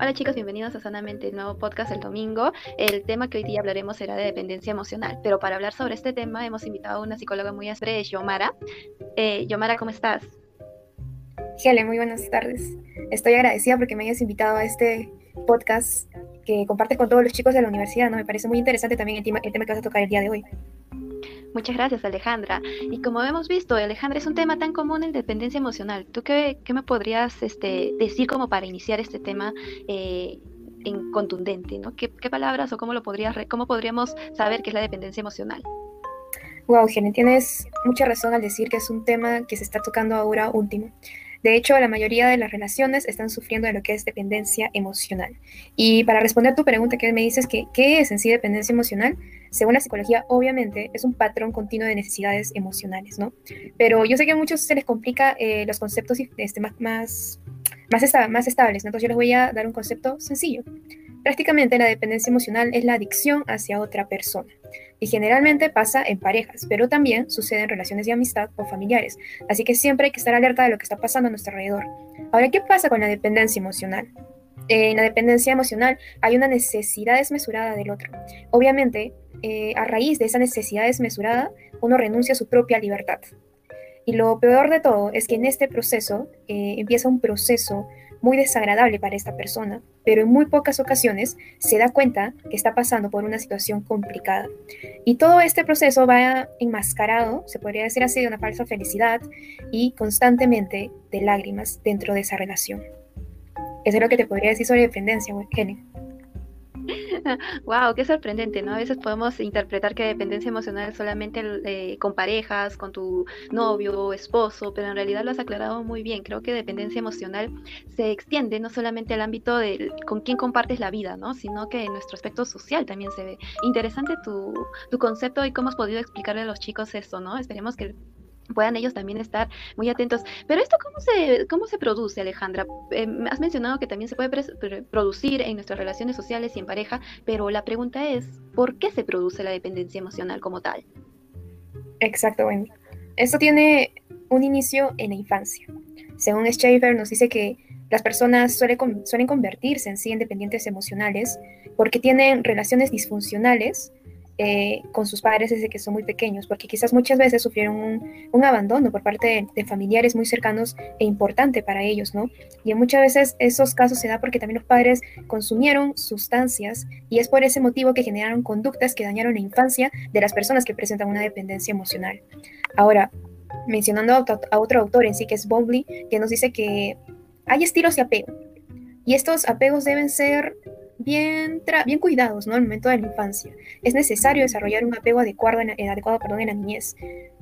Hola chicos, bienvenidos a Sanamente, el nuevo podcast del domingo. El tema que hoy día hablaremos será de dependencia emocional, pero para hablar sobre este tema hemos invitado a una psicóloga muy áspera, Yomara. Eh, Yomara, ¿cómo estás? Helen, muy buenas tardes. Estoy agradecida porque me hayas invitado a este podcast que compartes con todos los chicos de la universidad, ¿no? Me parece muy interesante también el tema, el tema que vas a tocar el día de hoy. Muchas gracias, Alejandra. Y como hemos visto, Alejandra, es un tema tan común en dependencia emocional. ¿Tú qué, qué me podrías este, decir como para iniciar este tema eh, en contundente? ¿no? ¿Qué, ¿Qué, palabras o cómo, lo podrías, cómo podríamos saber qué es la dependencia emocional? Wow, Jenny, tienes mucha razón al decir que es un tema que se está tocando ahora último. De hecho, la mayoría de las relaciones están sufriendo de lo que es dependencia emocional. Y para responder tu pregunta que me dices que qué es en sí dependencia emocional, según la psicología, obviamente es un patrón continuo de necesidades emocionales, ¿no? Pero yo sé que a muchos se les complica eh, los conceptos este, más, más, más, más estables, ¿no? Entonces yo les voy a dar un concepto sencillo. Prácticamente la dependencia emocional es la adicción hacia otra persona y generalmente pasa en parejas, pero también sucede en relaciones de amistad o familiares, así que siempre hay que estar alerta de lo que está pasando a nuestro alrededor. Ahora, ¿qué pasa con la dependencia emocional? En la dependencia emocional hay una necesidad desmesurada del otro. Obviamente, eh, a raíz de esa necesidad desmesurada, uno renuncia a su propia libertad. Y lo peor de todo es que en este proceso eh, empieza un proceso muy desagradable para esta persona, pero en muy pocas ocasiones se da cuenta que está pasando por una situación complicada. Y todo este proceso va enmascarado, se podría decir así, de una falsa felicidad y constantemente de lágrimas dentro de esa relación. Eso es lo que te podría decir sobre dependencia, Jenny. wow, qué sorprendente, ¿no? A veces podemos interpretar que dependencia emocional es solamente eh, con parejas, con tu novio o esposo, pero en realidad lo has aclarado muy bien. Creo que dependencia emocional se extiende no solamente al ámbito de con quién compartes la vida, ¿no? Sino que en nuestro aspecto social también se ve. Interesante tu, tu concepto y cómo has podido explicarle a los chicos esto, ¿no? Esperemos que puedan ellos también estar muy atentos. Pero esto, ¿cómo se, cómo se produce, Alejandra? Eh, has mencionado que también se puede producir en nuestras relaciones sociales y en pareja, pero la pregunta es, ¿por qué se produce la dependencia emocional como tal? Exacto, Wendy. Esto tiene un inicio en la infancia. Según Schaefer, nos dice que las personas suelen, suelen convertirse en sí en dependientes emocionales porque tienen relaciones disfuncionales eh, con sus padres desde que son muy pequeños, porque quizás muchas veces sufrieron un, abandono por parte de, familiares muy cercanos e importante para ellos, ¿no? Y muchas veces esos casos se da porque también los padres consumieron sustancias y es por ese motivo que generaron conductas que dañaron la infancia de las personas que presentan una dependencia emocional. Ahora, mencionando a, otro autor en sí, que es Bowley, que nos dice que hay estilos de apego. Y estos apegos deben ser bien, bien cuidados ¿no? al momento de la infancia. Es necesario desarrollar un apego adecuado, en, adecuado perdón, en la niñez.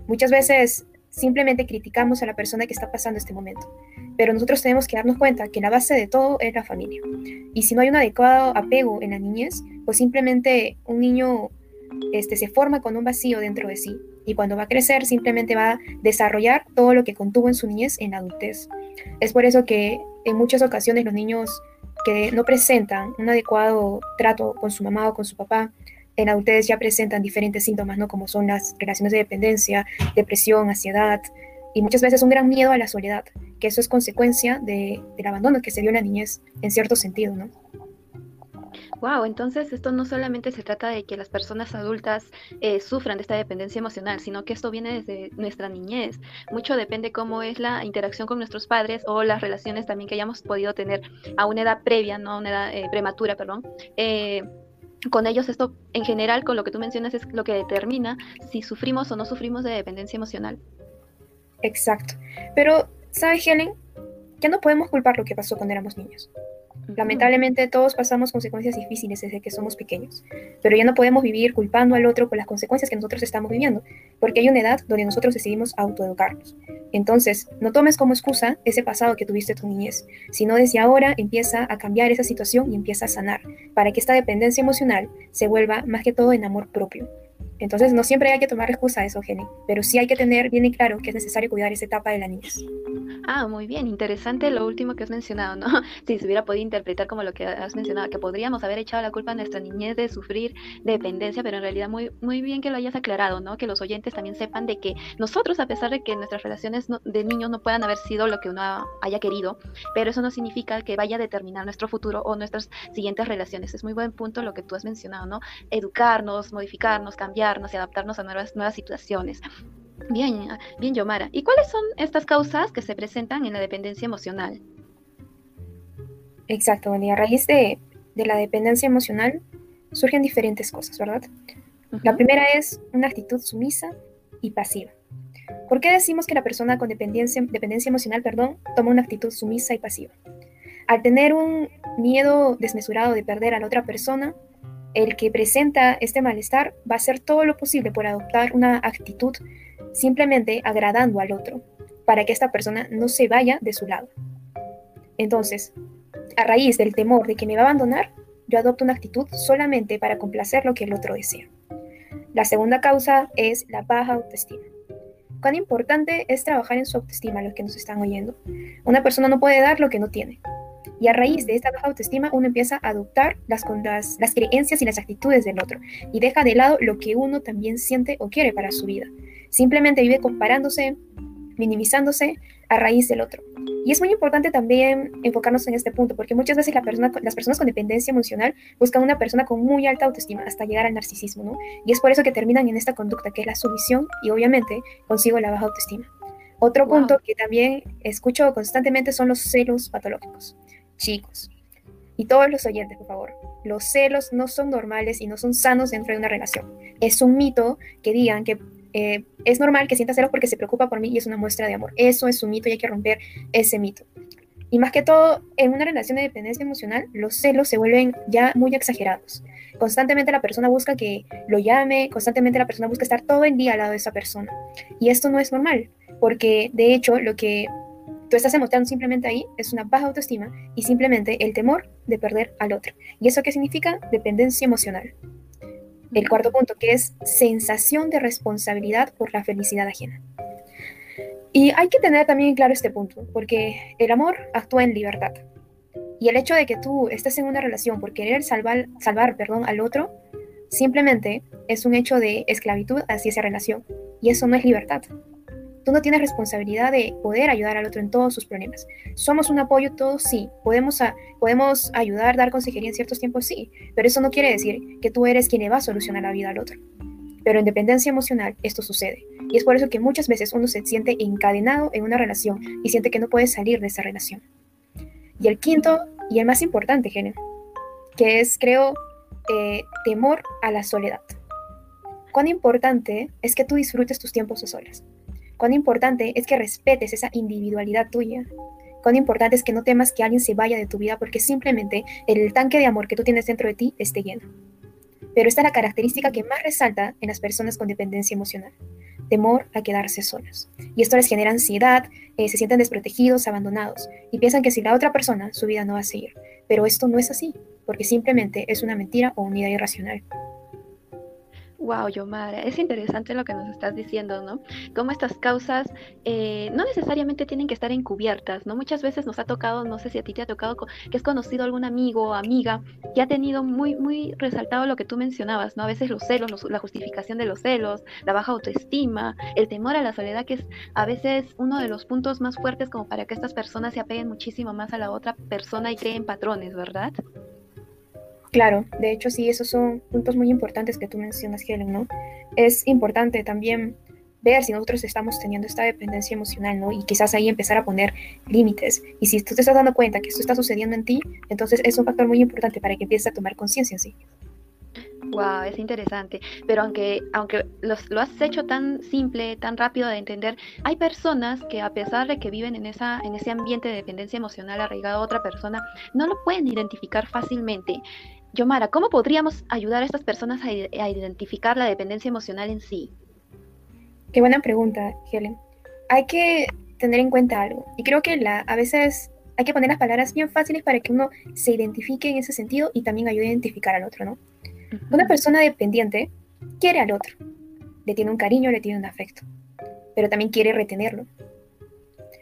Muchas veces simplemente criticamos a la persona que está pasando este momento, pero nosotros tenemos que darnos cuenta que la base de todo es la familia. Y si no hay un adecuado apego en la niñez, pues simplemente un niño este, se forma con un vacío dentro de sí y cuando va a crecer simplemente va a desarrollar todo lo que contuvo en su niñez en adultez. Es por eso que en muchas ocasiones los niños que no presentan un adecuado trato con su mamá o con su papá, en adultez ya presentan diferentes síntomas, ¿no? Como son las relaciones de dependencia, depresión, ansiedad y muchas veces un gran miedo a la soledad, que eso es consecuencia de, del abandono que se dio en la niñez, en cierto sentido, ¿no? Wow, entonces esto no solamente se trata de que las personas adultas eh, sufran de esta dependencia emocional, sino que esto viene desde nuestra niñez. Mucho depende cómo es la interacción con nuestros padres o las relaciones también que hayamos podido tener a una edad previa, no a una edad eh, prematura, perdón. Eh, con ellos esto en general, con lo que tú mencionas, es lo que determina si sufrimos o no sufrimos de dependencia emocional. Exacto. Pero, ¿sabes, Helen? Ya no podemos culpar lo que pasó cuando éramos niños. Lamentablemente todos pasamos consecuencias difíciles desde que somos pequeños, pero ya no podemos vivir culpando al otro por las consecuencias que nosotros estamos viviendo, porque hay una edad donde nosotros decidimos autoeducarnos. Entonces, no tomes como excusa ese pasado que tuviste tu niñez, sino desde ahora empieza a cambiar esa situación y empieza a sanar, para que esta dependencia emocional se vuelva más que todo en amor propio. Entonces, no siempre hay que tomar excusa a eso, Jenny, pero sí hay que tener bien y claro que es necesario cuidar esa etapa de la niñez. Ah, muy bien, interesante lo último que has mencionado, ¿no? Si se hubiera podido interpretar como lo que has mencionado, que podríamos haber echado la culpa a nuestra niñez de sufrir dependencia, pero en realidad muy, muy bien que lo hayas aclarado, ¿no? Que los oyentes también sepan de que nosotros, a pesar de que nuestras relaciones de niños no puedan haber sido lo que uno haya querido, pero eso no significa que vaya a determinar nuestro futuro o nuestras siguientes relaciones. Es muy buen punto lo que tú has mencionado, ¿no? Educarnos, modificarnos, cambiarnos y adaptarnos a nuevas, nuevas situaciones. Bien, bien, Yomara. ¿Y cuáles son estas causas que se presentan en la dependencia emocional? Exacto, y a raíz de, la dependencia emocional surgen diferentes cosas, ¿verdad? La primera es una actitud sumisa y pasiva. ¿Por qué decimos que la persona con dependencia, dependencia emocional perdón, toma una actitud sumisa y pasiva? Al tener un miedo desmesurado de perder a la otra persona, el que presenta este malestar va a hacer todo lo posible por adoptar una actitud simplemente agradando al otro, para que esta persona no se vaya de su lado. Entonces, a raíz del temor de que me va a abandonar, yo adopto una actitud solamente para complacer lo que el otro desea. La segunda causa es la baja autoestima. Cuán importante es trabajar en su autoestima, los que nos están oyendo. Una persona no puede dar lo que no tiene. Y a raíz de esta baja autoestima uno empieza a adoptar las, las, las creencias y las actitudes del otro y deja de lado lo que uno también siente o quiere para su vida. Simplemente vive comparándose, minimizándose a raíz del otro. Y es muy importante también enfocarnos en este punto, porque muchas veces la persona, las personas con dependencia emocional buscan una persona con muy alta autoestima hasta llegar al narcisismo, ¿no? Y es por eso que terminan en esta conducta, que es la sumisión y obviamente consigo la baja autoestima. Otro punto que también escucho constantemente son los celos patológicos. Chicos, y todos los oyentes, por favor, los celos no son normales y no son sanos dentro de una relación. Es un mito que digan que eh, es normal que sienta celos porque se preocupa por mí y es una muestra de amor. Eso es un mito y hay que romper ese mito. Y más que todo, en una relación de dependencia emocional, los celos se vuelven ya muy exagerados. Constantemente la persona busca que lo llame, constantemente la persona busca estar todo el día al lado de esa persona. Y esto no es normal, porque de hecho lo que tú estás demostrando simplemente ahí es una baja autoestima y simplemente el temor de perder al otro. ¿Y eso qué significa? Dependencia emocional. El cuarto punto, que es sensación de responsabilidad por la felicidad ajena. Y hay que tener también claro este punto, porque el amor actúa en libertad. Y el hecho de que tú estés en una relación por querer salvar, salvar perdón, al otro, simplemente es un hecho de esclavitud hacia esa relación. Y eso no es libertad. Tú no tienes responsabilidad de poder ayudar al otro en todos sus problemas. Somos un apoyo todos, sí. Podemos, podemos ayudar, dar consejería en ciertos tiempos, sí. Pero eso no quiere decir que tú eres quien le va a solucionar la vida al otro. Pero en dependencia emocional esto sucede. Y es por eso que muchas veces uno se siente encadenado en una relación y siente que no puede salir de esa relación. Y el quinto, y el más importante, Helen, que es, creo, eh, temor a la soledad. Cuán importante es que tú disfrutes tus tiempos a solas. Cuán importante es que respetes esa individualidad tuya. Cuán importante es que no temas que alguien se vaya de tu vida porque simplemente el tanque de amor que tú tienes dentro de ti esté lleno. Pero esta es la característica que más resalta en las personas con dependencia emocional. Temor a quedarse solas. Y esto les genera ansiedad, eh, se sienten desprotegidos, abandonados, y piensan que si la otra persona, su vida no va a seguir. Pero esto no es así, porque simplemente es una mentira o una idea irracional. Wow, Yomara, es interesante lo que nos estás diciendo, ¿no? Cómo estas causas eh, no necesariamente tienen que estar encubiertas, ¿no? Muchas veces nos ha tocado, no sé si a ti te ha tocado, que has conocido algún amigo o amiga que ha tenido muy, muy resaltado lo que tú mencionabas, ¿no? A veces los celos, la justificación de los celos, la baja autoestima, el temor a la soledad, que es a veces uno de los puntos más fuertes como para que estas personas se apeguen muchísimo más a la otra persona y creen patrones, ¿verdad? Claro, de hecho sí, esos son puntos muy importantes que tú mencionas, Helen, ¿no? Es importante también ver si nosotros estamos teniendo esta dependencia emocional, ¿no? Y quizás ahí empezar a poner límites. Y si tú te estás dando cuenta que esto está sucediendo en ti, entonces es un factor muy importante para que empieces a tomar conciencia en sí. Wow, es interesante. Pero aunque, aunque lo has hecho tan simple, tan rápido de entender, hay personas que a pesar de que viven en, esa, en ese ambiente de dependencia emocional arraigado a otra persona, no lo pueden identificar fácilmente. Yomara, ¿cómo podríamos ayudar a estas personas a, identificar la dependencia emocional en sí? Qué buena pregunta, Helen. Hay que tener en cuenta algo, y creo que la, a veces hay que poner las palabras bien fáciles para que uno se identifique en ese sentido y también ayude a identificar al otro, ¿no? Una persona dependiente quiere al otro, le tiene un cariño, le tiene un afecto, pero también quiere retenerlo.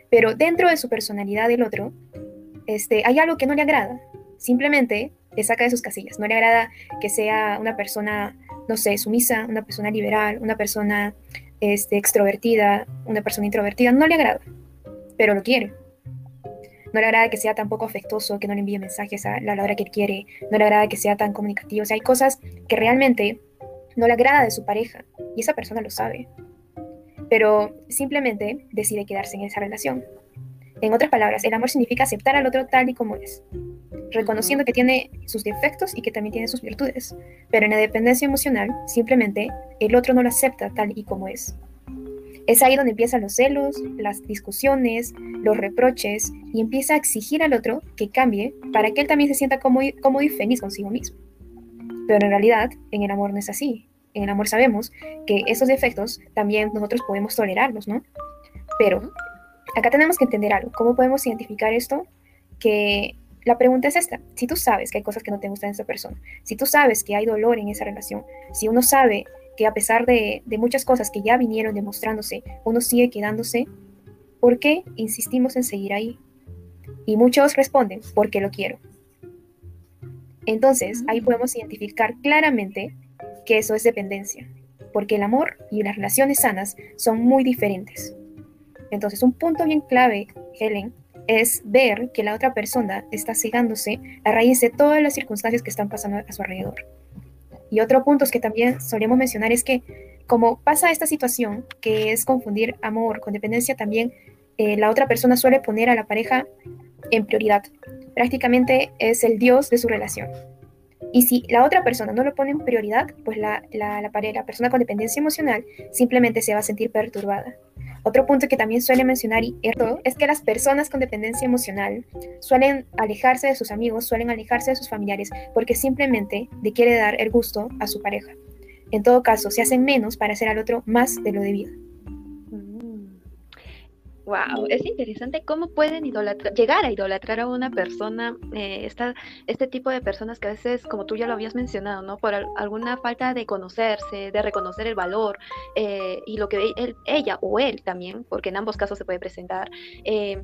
pero dentro de su personalidad del otro, este, hay algo que no le agrada. Simplemente le saca de sus casillas. No le agrada que sea una persona, no sé, sumisa, una persona liberal, una persona este, extrovertida, una persona introvertida. No le agrada, pero lo quiere. No le agrada que sea tan poco afectuoso, que no le envíe mensajes a la hora que él quiere. No le agrada que sea tan comunicativo. O sea, hay cosas que realmente no le agrada de su pareja y esa persona lo sabe. Pero simplemente decide quedarse en esa relación. En otras palabras, el amor significa aceptar al otro tal y como es, reconociendo que tiene sus defectos y que también tiene sus virtudes. Pero en la dependencia emocional, simplemente el otro no lo acepta tal y como es. Es ahí donde empiezan los celos, las discusiones, los reproches y empieza a exigir al otro que cambie para que él también se sienta cómodo, cómodo y feliz consigo mismo. Pero en realidad, en el amor no es así. En el amor sabemos que esos defectos también nosotros podemos tolerarlos, ¿no? Pero acá tenemos que entender algo. ¿Cómo podemos identificar esto? Que la pregunta es esta. Si tú sabes que hay cosas que no te gustan de esa persona, si tú sabes que hay dolor en esa relación, si uno sabe que a pesar de, de muchas cosas que ya vinieron demostrándose, uno sigue quedándose, ¿por qué insistimos en seguir ahí? Y muchos responden, porque lo quiero. Entonces, ahí podemos identificar claramente que eso es dependencia, porque el amor y las relaciones sanas son muy diferentes. Entonces, un punto bien clave, Helen, es ver que la otra persona está cegándose a raíz de todas las circunstancias que están pasando a su alrededor. Y otro punto que también solemos mencionar es que como pasa esta situación, que es confundir amor con dependencia, también eh, la otra persona suele poner a la pareja en prioridad. Prácticamente es el dios de su relación. Y si la otra persona no lo pone en prioridad, pues la, la, la, la persona con dependencia emocional simplemente se va a sentir perturbada. Otro punto que también suele mencionar y es que las personas con dependencia emocional suelen alejarse de sus amigos, suelen alejarse de sus familiares porque simplemente le quiere dar el gusto a su pareja. En todo caso, se hacen menos para hacer al otro más de lo debido. Wow, es interesante cómo pueden llegar a idolatrar a una persona, eh, este tipo de personas que a veces, como tú ya lo habías mencionado, ¿no? Por alguna falta de conocerse, de reconocer el valor eh, y lo que ella o él también, porque en ambos casos se puede presentar, eh,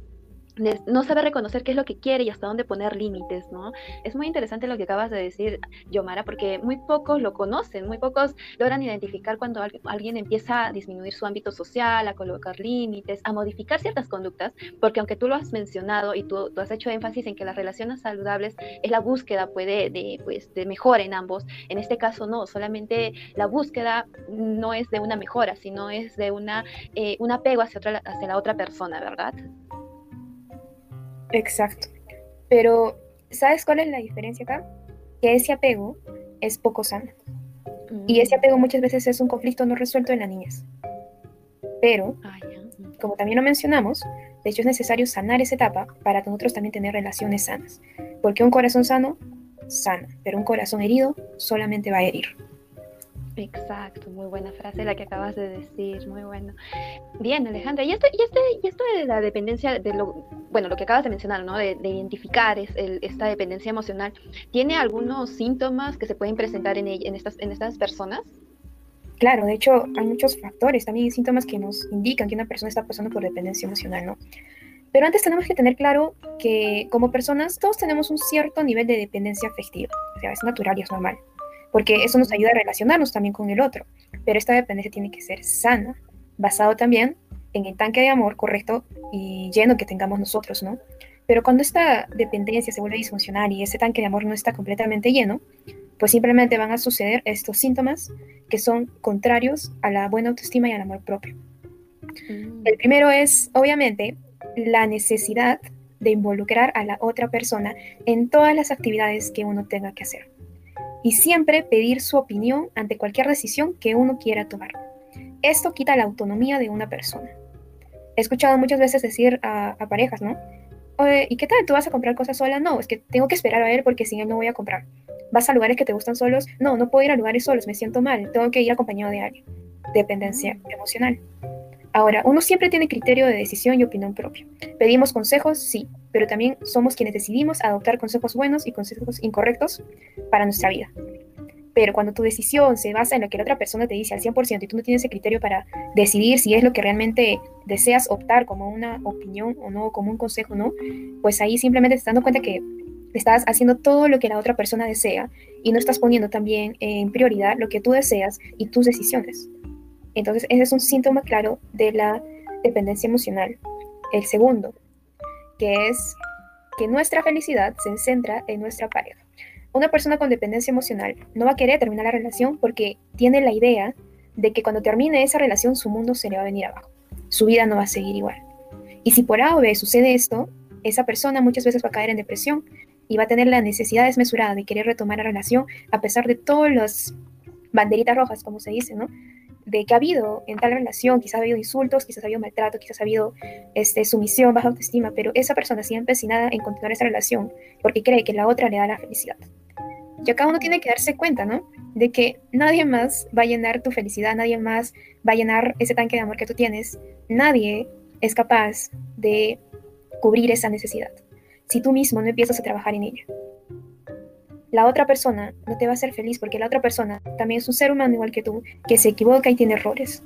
no sabe reconocer qué es lo que quiere y hasta dónde poner límites, ¿no? Es muy interesante lo que acabas de decir, Yomara, porque muy pocos lo conocen, muy pocos logran identificar cuando alguien empieza a disminuir su ámbito social, a colocar límites, a modificar ciertas conductas, porque aunque tú lo has mencionado y tú, has hecho énfasis en que las relaciones saludables es la búsqueda puede de, pues, de mejora en ambos, en este caso no, solamente la búsqueda no es de una mejora, sino es de una, eh, un apego hacia, otra, hacia la otra persona, ¿verdad? Exacto. Pero, ¿sabes cuál es la diferencia acá? Que ese apego es poco sano. Y ese mm. apego muchas veces es un conflicto no resuelto en las niñas. Pero, ah, como también lo mencionamos, de hecho es necesario sanar esa etapa para nosotros también tener relaciones sanas. Porque un corazón sano, sana, pero un corazón herido solamente va a herir. Exacto, muy buena frase la que acabas de decir, muy bueno. Bien, Alejandra, y esto, y este, y esto de la dependencia de lo, bueno, lo que acabas de mencionar, ¿no? De, identificar es esta dependencia emocional, ¿tiene algunos síntomas que se pueden presentar en, en, estas, en estas personas? Claro, de hecho hay muchos factores, también hay síntomas que nos indican que una persona está pasando por dependencia emocional, ¿no? Pero antes tenemos que tener claro que como personas todos tenemos un cierto nivel de dependencia afectiva, o sea, es natural y es normal porque eso nos ayuda a relacionarnos también con el otro. Pero esta dependencia tiene que ser sana, basado también en el tanque de amor correcto y lleno que tengamos nosotros, ¿no? Pero cuando esta dependencia se vuelve disfuncional y ese tanque de amor no está completamente lleno, pues simplemente van a suceder estos síntomas que son contrarios a la buena autoestima y al amor propio. Mm. El primero es, obviamente, la necesidad de involucrar a la otra persona en todas las actividades que uno tenga que hacer y siempre pedir su opinión ante cualquier decisión que uno quiera tomar. Esto quita la autonomía de una persona. He escuchado muchas veces decir a, parejas, ¿no? ¿y qué tal? ¿Tú vas a comprar cosas sola? No, es que tengo que esperar a él porque sin él no voy a comprar. ¿Vas a lugares que te gustan solos? No, no puedo ir a lugares solos, me siento mal, tengo que ir acompañado de alguien. Dependencia emocional. Ahora, uno siempre tiene criterio de decisión y opinión propia. Pedimos consejos, sí, pero también somos quienes decidimos adoptar consejos buenos y consejos incorrectos para nuestra vida. Pero cuando tu decisión se basa en lo que la otra persona te dice al 100% y tú no tienes ese criterio para decidir si es lo que realmente deseas optar como una opinión o no, como un consejo o no, pues ahí simplemente te estás dando cuenta que estás haciendo todo lo que la otra persona desea y no estás poniendo también en prioridad lo que tú deseas y tus decisiones. Entonces, ese es un síntoma claro de la dependencia emocional. El segundo, que es que nuestra felicidad se centra en nuestra pareja. Una persona con dependencia emocional no va a querer terminar la relación porque tiene la idea de que cuando termine esa relación su mundo se le va a venir abajo. Su vida no va a seguir igual. Y si por A o B sucede esto, esa persona muchas veces va a caer en depresión y va a tener la necesidad desmesurada de querer retomar la relación a pesar de todas las banderitas rojas, como se dice, ¿no? De que ha habido en tal relación, quizás ha habido insultos, quizás ha habido maltrato, quizás ha habido este, sumisión, baja autoestima, pero esa persona sigue empecinada en continuar esa relación porque cree que la otra le da la felicidad. Y acá uno tiene que darse cuenta, ¿no? De que nadie más va a llenar tu felicidad, nadie más va a llenar ese tanque de amor que tú tienes, nadie es capaz de cubrir esa necesidad si tú mismo no empiezas a trabajar en ella la otra persona no te va a hacer feliz porque la otra persona también es un ser humano igual que tú, que se equivoca y tiene errores.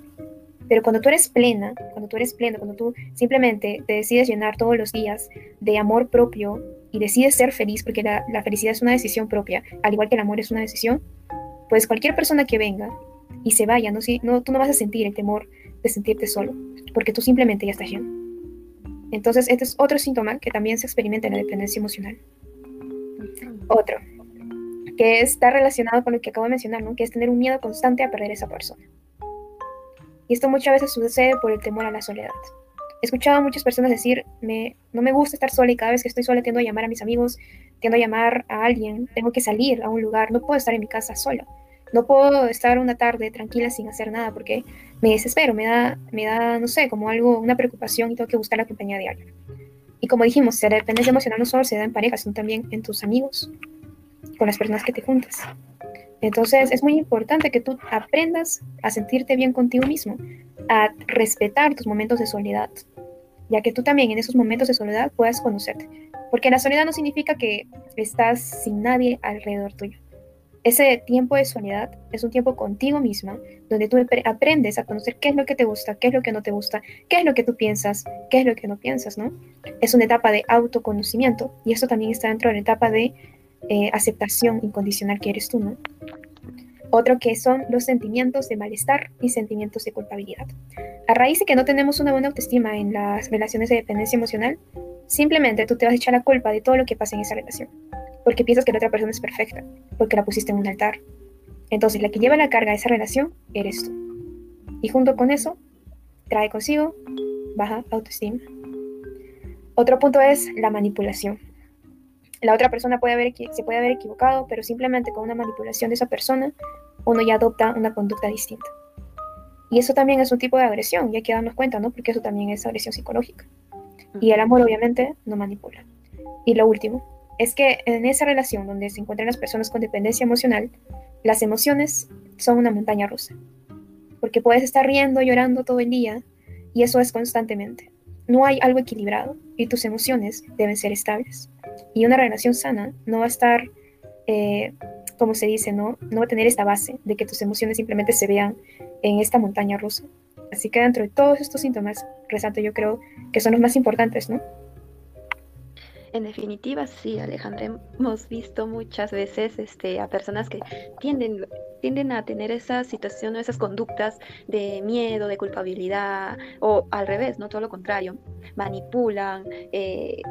Pero cuando tú eres plena, cuando tú eres pleno, cuando tú simplemente te decides llenar todos los días de amor propio y decides ser feliz, porque la, felicidad es una decisión propia, al igual que el amor es una decisión, pues cualquier persona que venga y se vaya, no, no, tú no vas a sentir el temor de sentirte solo, porque tú simplemente ya estás lleno. Entonces, este es otro síntoma que también se experimenta en la dependencia emocional. Otro, que está relacionado con lo que acabo de mencionar, ¿no? que es tener un miedo constante a perder a esa persona. Y esto muchas veces sucede por el temor a la soledad. He escuchado a muchas personas decir, me, no me gusta estar sola y cada vez que estoy sola tiendo a llamar a mis amigos, tiendo a llamar a alguien, tengo que salir a un lugar, no puedo estar en mi casa sola. No puedo estar una tarde tranquila sin hacer nada porque me desespero, me da, me da, no sé, como algo, una preocupación y tengo que buscar la compañía de alguien. Y como dijimos, la dependencia emocional no solo se da en pareja, sino también en tus amigos, con las personas que te juntas. Entonces es muy importante que tú aprendas a sentirte bien contigo mismo, a respetar tus momentos de soledad, ya que tú también en esos momentos de soledad puedas conocerte. Porque la soledad no significa que estás sin nadie alrededor tuyo. Ese tiempo de soledad es un tiempo contigo misma, donde tú aprendes a conocer qué es lo que te gusta, qué es lo que no te gusta, qué es lo que tú piensas, qué es lo que no piensas, ¿no? Es una etapa de autoconocimiento y eso también está dentro de la etapa de eh, aceptación incondicional que eres tú, ¿no? Otro que son los sentimientos de malestar y sentimientos de culpabilidad. A raíz de que no tenemos una buena autoestima en las relaciones de dependencia emocional, simplemente tú te vas a echar la culpa de todo lo que pasa en esa relación, porque piensas que la otra persona es perfecta, porque la pusiste en un altar. Entonces la que lleva la carga de esa relación eres tú. Y junto con eso, trae consigo baja autoestima. Otro punto es la manipulación la otra persona puede haber, se puede haber equivocado, pero simplemente con una manipulación de esa persona, uno ya adopta una conducta distinta. Y eso también es un tipo de agresión, y hay que darnos cuenta, ¿no? Porque eso también es agresión psicológica. Y el amor, obviamente, no manipula. Y lo último, es que en esa relación donde se encuentran las personas con dependencia emocional, las emociones son una montaña rusa. Porque puedes estar riendo, llorando todo el día, y eso es constantemente. No hay algo equilibrado, y tus emociones deben ser estables. Y una relación sana no va a estar, eh, como se dice, ¿no? no va a tener esta base de que tus emociones simplemente se vean en esta montaña rusa. Así que dentro de todos estos síntomas, resalto yo creo que son los más importantes, ¿no? En definitiva, sí, Alejandra, hemos visto muchas veces este, a personas que tienden, tienden a tener esa situación o esas conductas de miedo, de culpabilidad, o al revés, no todo lo contrario, manipulan, eh,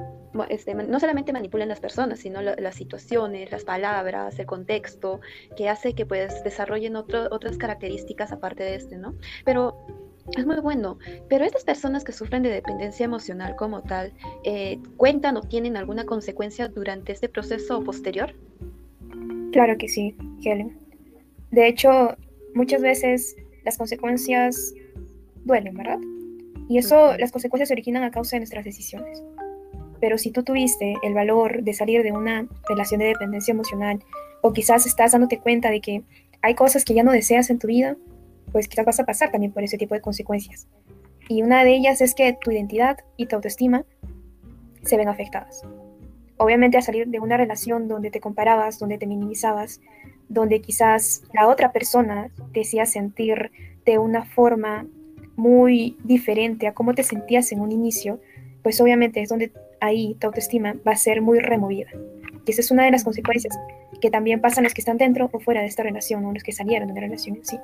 este, no solamente manipulan las personas, sino las situaciones, las palabras, el contexto, que hace que pues desarrollen otras características aparte de este, ¿no? Pero es muy bueno, pero estas personas que sufren de dependencia emocional como tal, eh, ¿cuentan o tienen alguna consecuencia durante este proceso posterior? Claro que sí, Helen. De hecho, muchas veces las consecuencias duelen, ¿verdad? Y eso, las consecuencias se originan a causa de nuestras decisiones. Pero si tú tuviste el valor de salir de una relación de dependencia emocional, o quizás estás dándote cuenta de que hay cosas que ya no deseas en tu vida, pues quizás vas a pasar también por ese tipo de consecuencias. Y una de ellas es que tu identidad y tu autoestima se ven afectadas. Obviamente a salir de una relación donde te comparabas, donde te minimizabas, donde quizás la otra persona te hacía sentir de una forma muy diferente a cómo te sentías en un inicio, pues obviamente es donde ahí tu autoestima va a ser muy removida. Y esa es una de las consecuencias que también pasan los que están dentro o fuera de esta relación o los que salieron de la relación en sí.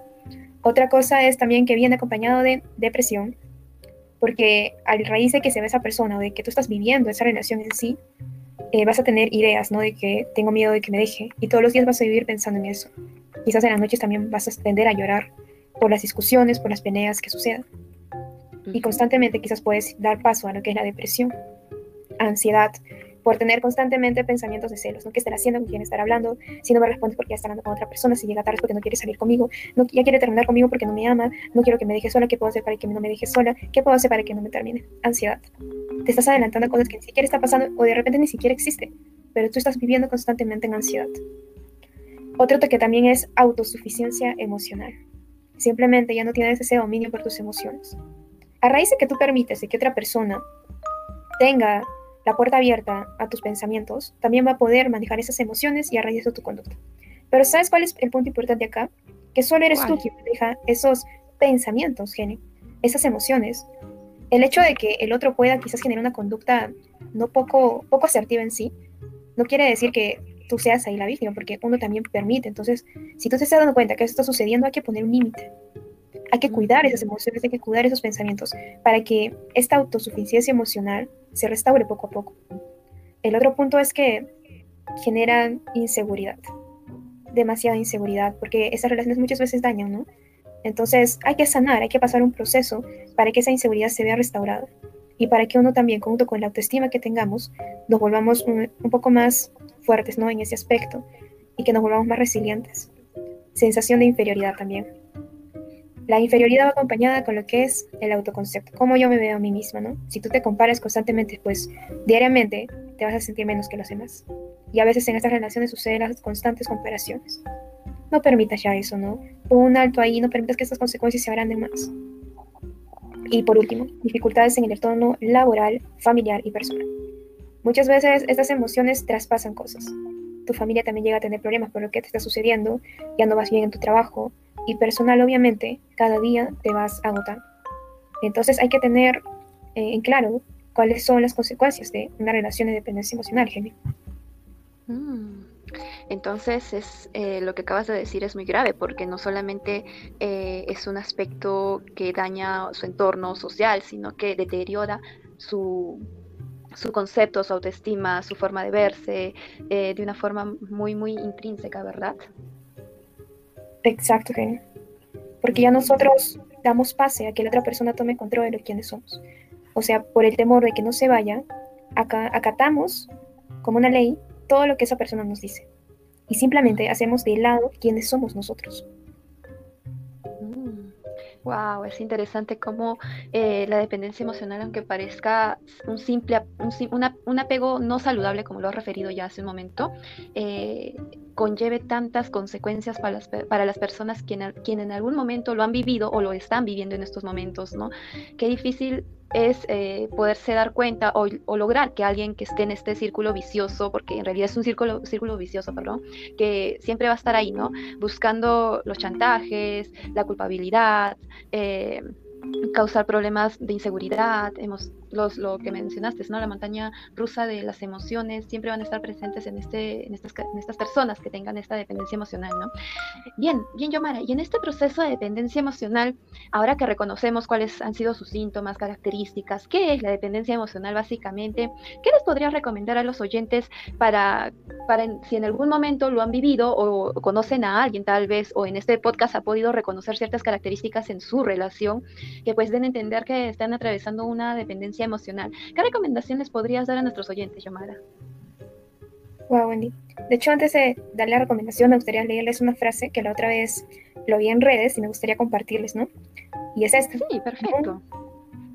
Otra cosa es también que viene acompañado de depresión, porque al raíz de que se ve esa persona o de que tú estás viviendo esa relación en sí, eh, vas a tener ideas, ¿no? De que tengo miedo de que me deje y todos los días vas a vivir pensando en eso. Quizás en las noches también vas a tender a llorar por las discusiones, por las peleas que sucedan. Y constantemente quizás puedes dar paso a lo que es la depresión, ansiedad, por tener constantemente pensamientos de celos, ¿no? ¿Qué estar haciendo? ¿Con quién estar hablando? Si no me respondes porque ya está hablando con otra persona, si llega tarde porque no quiere salir conmigo, no, ya quiere terminar conmigo porque no me ama, no quiero que me deje sola, ¿qué puedo hacer para que no me deje sola? ¿Qué puedo hacer para que no me termine? Ansiedad. Te estás adelantando cosas que ni siquiera está pasando o de repente ni siquiera existe, pero tú estás viviendo constantemente en ansiedad. Otro que también es autosuficiencia emocional. Simplemente ya no tienes ese dominio por tus emociones. A raíz de que tú permites que otra persona tenga la puerta abierta a tus pensamientos, también va a poder manejar esas emociones y a raíz de tu conducta. Pero ¿sabes cuál es el punto importante acá? Que solo eres tú quien maneja esos pensamientos, Jenny, esas emociones. El hecho de que el otro pueda quizás generar una conducta no poco, poco asertiva en sí, no quiere decir que tú seas ahí la víctima, porque uno también permite. Entonces, si tú te estás dando cuenta que eso está sucediendo, hay que poner un límite. Hay que cuidar esas emociones, hay que cuidar esos pensamientos para que esta autosuficiencia emocional se restaure poco a poco. El otro punto es que generan inseguridad, demasiada inseguridad, porque esas relaciones muchas veces dañan, ¿no? Entonces hay que sanar, hay que pasar un proceso para que esa inseguridad se vea restaurada y para que uno también, junto con la autoestima que tengamos, nos volvamos un, poco más fuertes, ¿no? En ese aspecto y que nos volvamos más resilientes. Sensación de inferioridad también. La inferioridad va acompañada con lo que es el autoconcepto, cómo yo me veo a mí misma, ¿no? Si tú te comparas constantemente, pues diariamente te vas a sentir menos que los demás. Y a veces en estas relaciones suceden las constantes comparaciones. No permitas ya eso, ¿no? Pon un alto ahí, no permitas que estas consecuencias se agranden más. Y por último, dificultades en el entorno laboral, familiar y personal. Muchas veces estas emociones traspasan cosas. Tu familia también llega a tener problemas por lo que te está sucediendo, ya no vas bien en tu trabajo, y personal, obviamente, cada día te vas agotando. Entonces hay que tener eh, en claro cuáles son las consecuencias de una relación de dependencia emocional, Jenny. Mm. Entonces es eh, lo que acabas de decir es muy grave porque no solamente eh, es un aspecto que daña su entorno social, sino que deteriora su, su concepto, su autoestima, su forma de verse de una forma muy, muy intrínseca, ¿verdad? Exacto, Jenny. Porque ya nosotros damos pase a que la otra persona tome control de lo quienes somos. O sea, por el temor de que no se vaya, acatamos como una ley todo lo que esa persona nos dice. Y simplemente hacemos de lado quienes somos nosotros. Wow, es interesante cómo eh, la dependencia emocional, aunque parezca un simple, un, apego no saludable, como lo has referido ya hace un momento, eh, conlleve tantas consecuencias para las, para las personas quienes quien en algún momento lo han vivido o lo están viviendo en estos momentos, ¿no? Qué difícil es eh, poderse dar cuenta o, lograr que alguien que esté en este círculo vicioso, porque en realidad es un círculo, círculo vicioso, perdón, que siempre va a estar ahí, ¿no? Buscando los chantajes, la culpabilidad, eh, causar problemas de inseguridad, hemos, los, lo que mencionaste, ¿no? la montaña rusa de las emociones, siempre van a estar presentes en, este, en, estas, en estas personas que tengan esta dependencia emocional. ¿no? Bien, bien, Yomara, y en este proceso de dependencia emocional, ahora que reconocemos cuáles han sido sus síntomas, características, qué es la dependencia emocional básicamente, ¿qué les podrías recomendar a los oyentes para, para si en algún momento lo han vivido o conocen a alguien tal vez, o en este podcast ha podido reconocer ciertas características en su relación? que pues den a entender que están atravesando una dependencia emocional. ¿Qué recomendaciones podrías dar a nuestros oyentes, Yomara? Wow, Wendy. De hecho, antes de darle la recomendación, me gustaría leerles una frase que la otra vez lo vi en redes y me gustaría compartirles, ¿no? Y es esta. Sí, perfecto.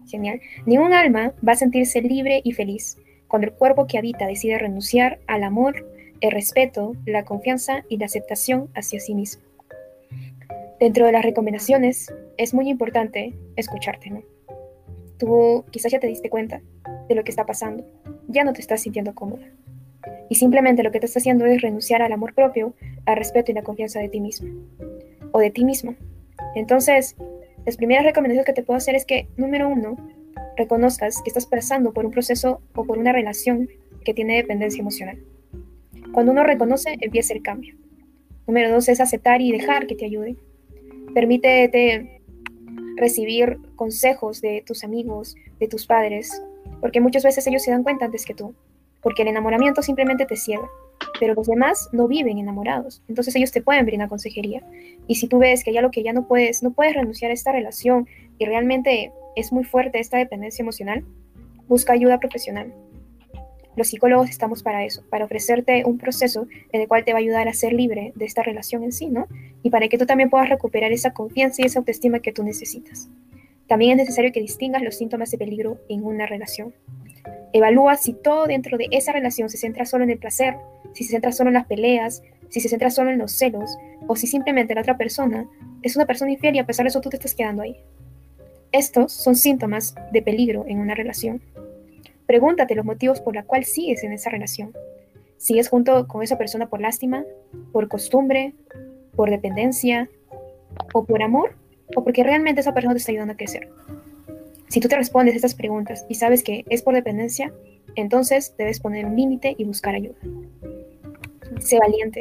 Genial. Ningún alma va a sentirse libre y feliz cuando el cuerpo que habita decide renunciar al amor, el respeto, la confianza y la aceptación hacia sí mismo. Dentro de las recomendaciones es muy importante escucharte, ¿no? Tú quizás ya te diste cuenta de lo que está pasando, ya no te estás sintiendo cómoda. Y simplemente lo que te está haciendo es renunciar al amor propio, al respeto y la confianza de ti mismo o de ti mismo. Entonces, las primeras recomendaciones que te puedo hacer es que, número uno, reconozcas que estás pasando por un proceso o por una relación que tiene dependencia emocional. Cuando uno reconoce, empieza el cambio. Número dos es aceptar y dejar que te ayude. Permítete recibir consejos de tus amigos, de tus padres, porque muchas veces ellos se dan cuenta antes que tú, porque el enamoramiento simplemente te ciega, pero los demás no viven enamorados, entonces ellos te pueden brindar consejería. Y si tú ves que ya lo que ya no puedes, no puedes renunciar a esta relación y realmente es muy fuerte esta dependencia emocional, busca ayuda profesional. Los psicólogos estamos para eso, para ofrecerte un proceso en el cual te va a ayudar a ser libre de esta relación en sí, ¿no? Y para que tú también puedas recuperar esa confianza y esa autoestima que tú necesitas. También es necesario que distingas los síntomas de peligro en una relación. Evalúa si todo dentro de esa relación se centra solo en el placer, si se centra solo en las peleas, si se centra solo en los celos, o si simplemente la otra persona es una persona infiel y a pesar de eso tú te estás quedando ahí. Estos son síntomas de peligro en una relación. Pregúntate los motivos por los cuales sigues en esa relación. ¿Sigues junto con esa persona por lástima, por costumbre, por dependencia, o por amor, o porque realmente esa persona te está ayudando a crecer? Si tú te respondes estas preguntas y sabes que es por dependencia, entonces debes poner un límite y buscar ayuda. Sé valiente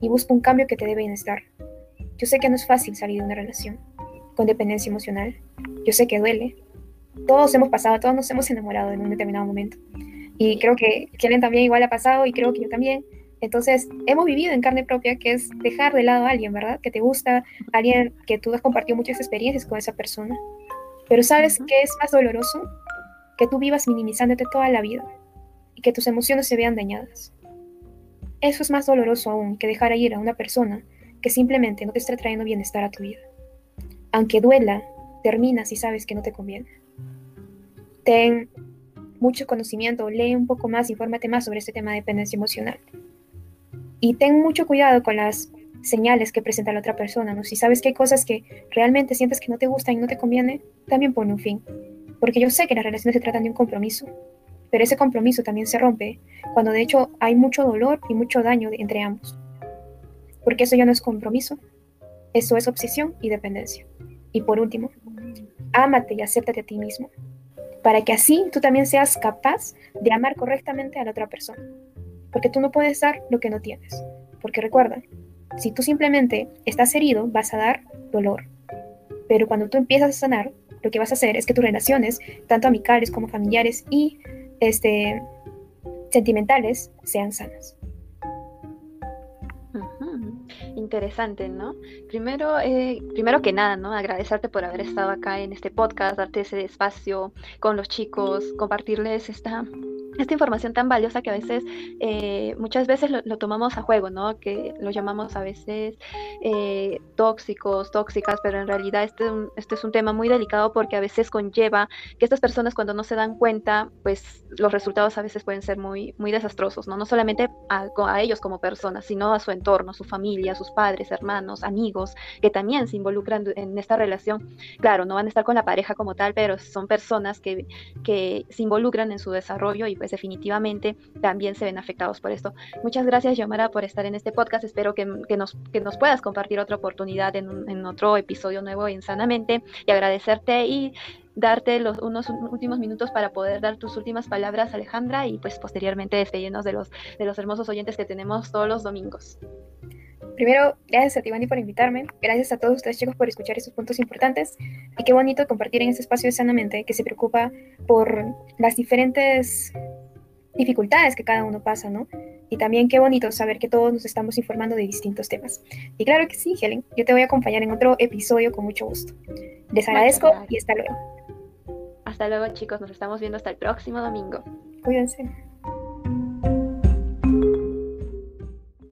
y busca un cambio que te dé bienestar. Yo sé que no es fácil salir de una relación con dependencia emocional. Yo sé que duele, todos hemos pasado, todos nos hemos enamorado en un determinado momento. Y creo que Kellen también igual ha pasado y creo que yo también. Entonces, hemos vivido en carne propia que es dejar de lado a alguien, ¿verdad? Que te gusta, alguien que tú has compartido muchas experiencias con esa persona. Pero ¿sabes qué es más doloroso? Que tú vivas minimizándote toda la vida y que tus emociones se vean dañadas. Eso es más doloroso aún que dejar ir a una persona que simplemente no te está trayendo bienestar a tu vida. Aunque duela, termina si sabes que no te conviene ten mucho conocimiento, lee un poco más, infórmate más sobre este tema de dependencia emocional. Y ten mucho cuidado con las señales que presenta la otra persona, ¿no? Si sabes que hay cosas que realmente sientes que no te gustan y no te conviene, también pone un fin. Porque yo sé que las relaciones se tratan de un compromiso, pero ese compromiso también se rompe cuando de hecho hay mucho dolor y mucho daño entre ambos. Porque eso ya no es compromiso, eso es obsesión y dependencia. Y por último, ámate y acéptate a ti mismo para que así tú también seas capaz de amar correctamente a la otra persona. Porque tú no puedes dar lo que no tienes. Porque recuerda, si tú simplemente estás herido, vas a dar dolor. Pero cuando tú empiezas a sanar, lo que vas a hacer es que tus relaciones, tanto amicales como familiares y este, sentimentales, sean sanas. Interesante, ¿no? Primero, eh, primero que nada, ¿no? Agradecerte por haber estado acá en este podcast, darte ese espacio con los chicos, compartirles esta esta información tan valiosa que a veces, eh, muchas veces lo, tomamos a juego, ¿no? Que lo llamamos a veces eh, tóxicos, tóxicas, pero en realidad este, este es un tema muy delicado porque a veces conlleva que estas personas cuando no se dan cuenta, pues los resultados a veces pueden ser muy, muy desastrosos, ¿no? No solamente a, ellos como personas, sino a su entorno, a su familia, a sus padres, hermanos, amigos, que también se involucran en esta relación. Claro, no van a estar con la pareja como tal, pero son personas que, que se involucran en su desarrollo y pues definitivamente también se ven afectados por esto. Muchas gracias, Yomara, por estar en este podcast. Espero que, nos, nos puedas compartir otra oportunidad en, otro episodio nuevo en Sanamente y agradecerte y darte los, unos últimos minutos para poder dar tus últimas palabras, Alejandra, y pues posteriormente despedirnos de los, de los hermosos oyentes que tenemos todos los domingos. Primero, gracias a ti, por invitarme. Gracias a todos ustedes, chicos, por escuchar estos puntos importantes. Y qué bonito compartir en este espacio de Sanamente que se preocupa por las diferentes dificultades que cada uno pasa, ¿no? Y también qué bonito saber que todos nos estamos informando de distintos temas. Y claro que sí, Helen, yo te voy a acompañar en otro episodio con mucho gusto. Les agradezco y hasta luego. Hasta luego, chicos. Nos estamos viendo hasta el próximo domingo. Cuídense.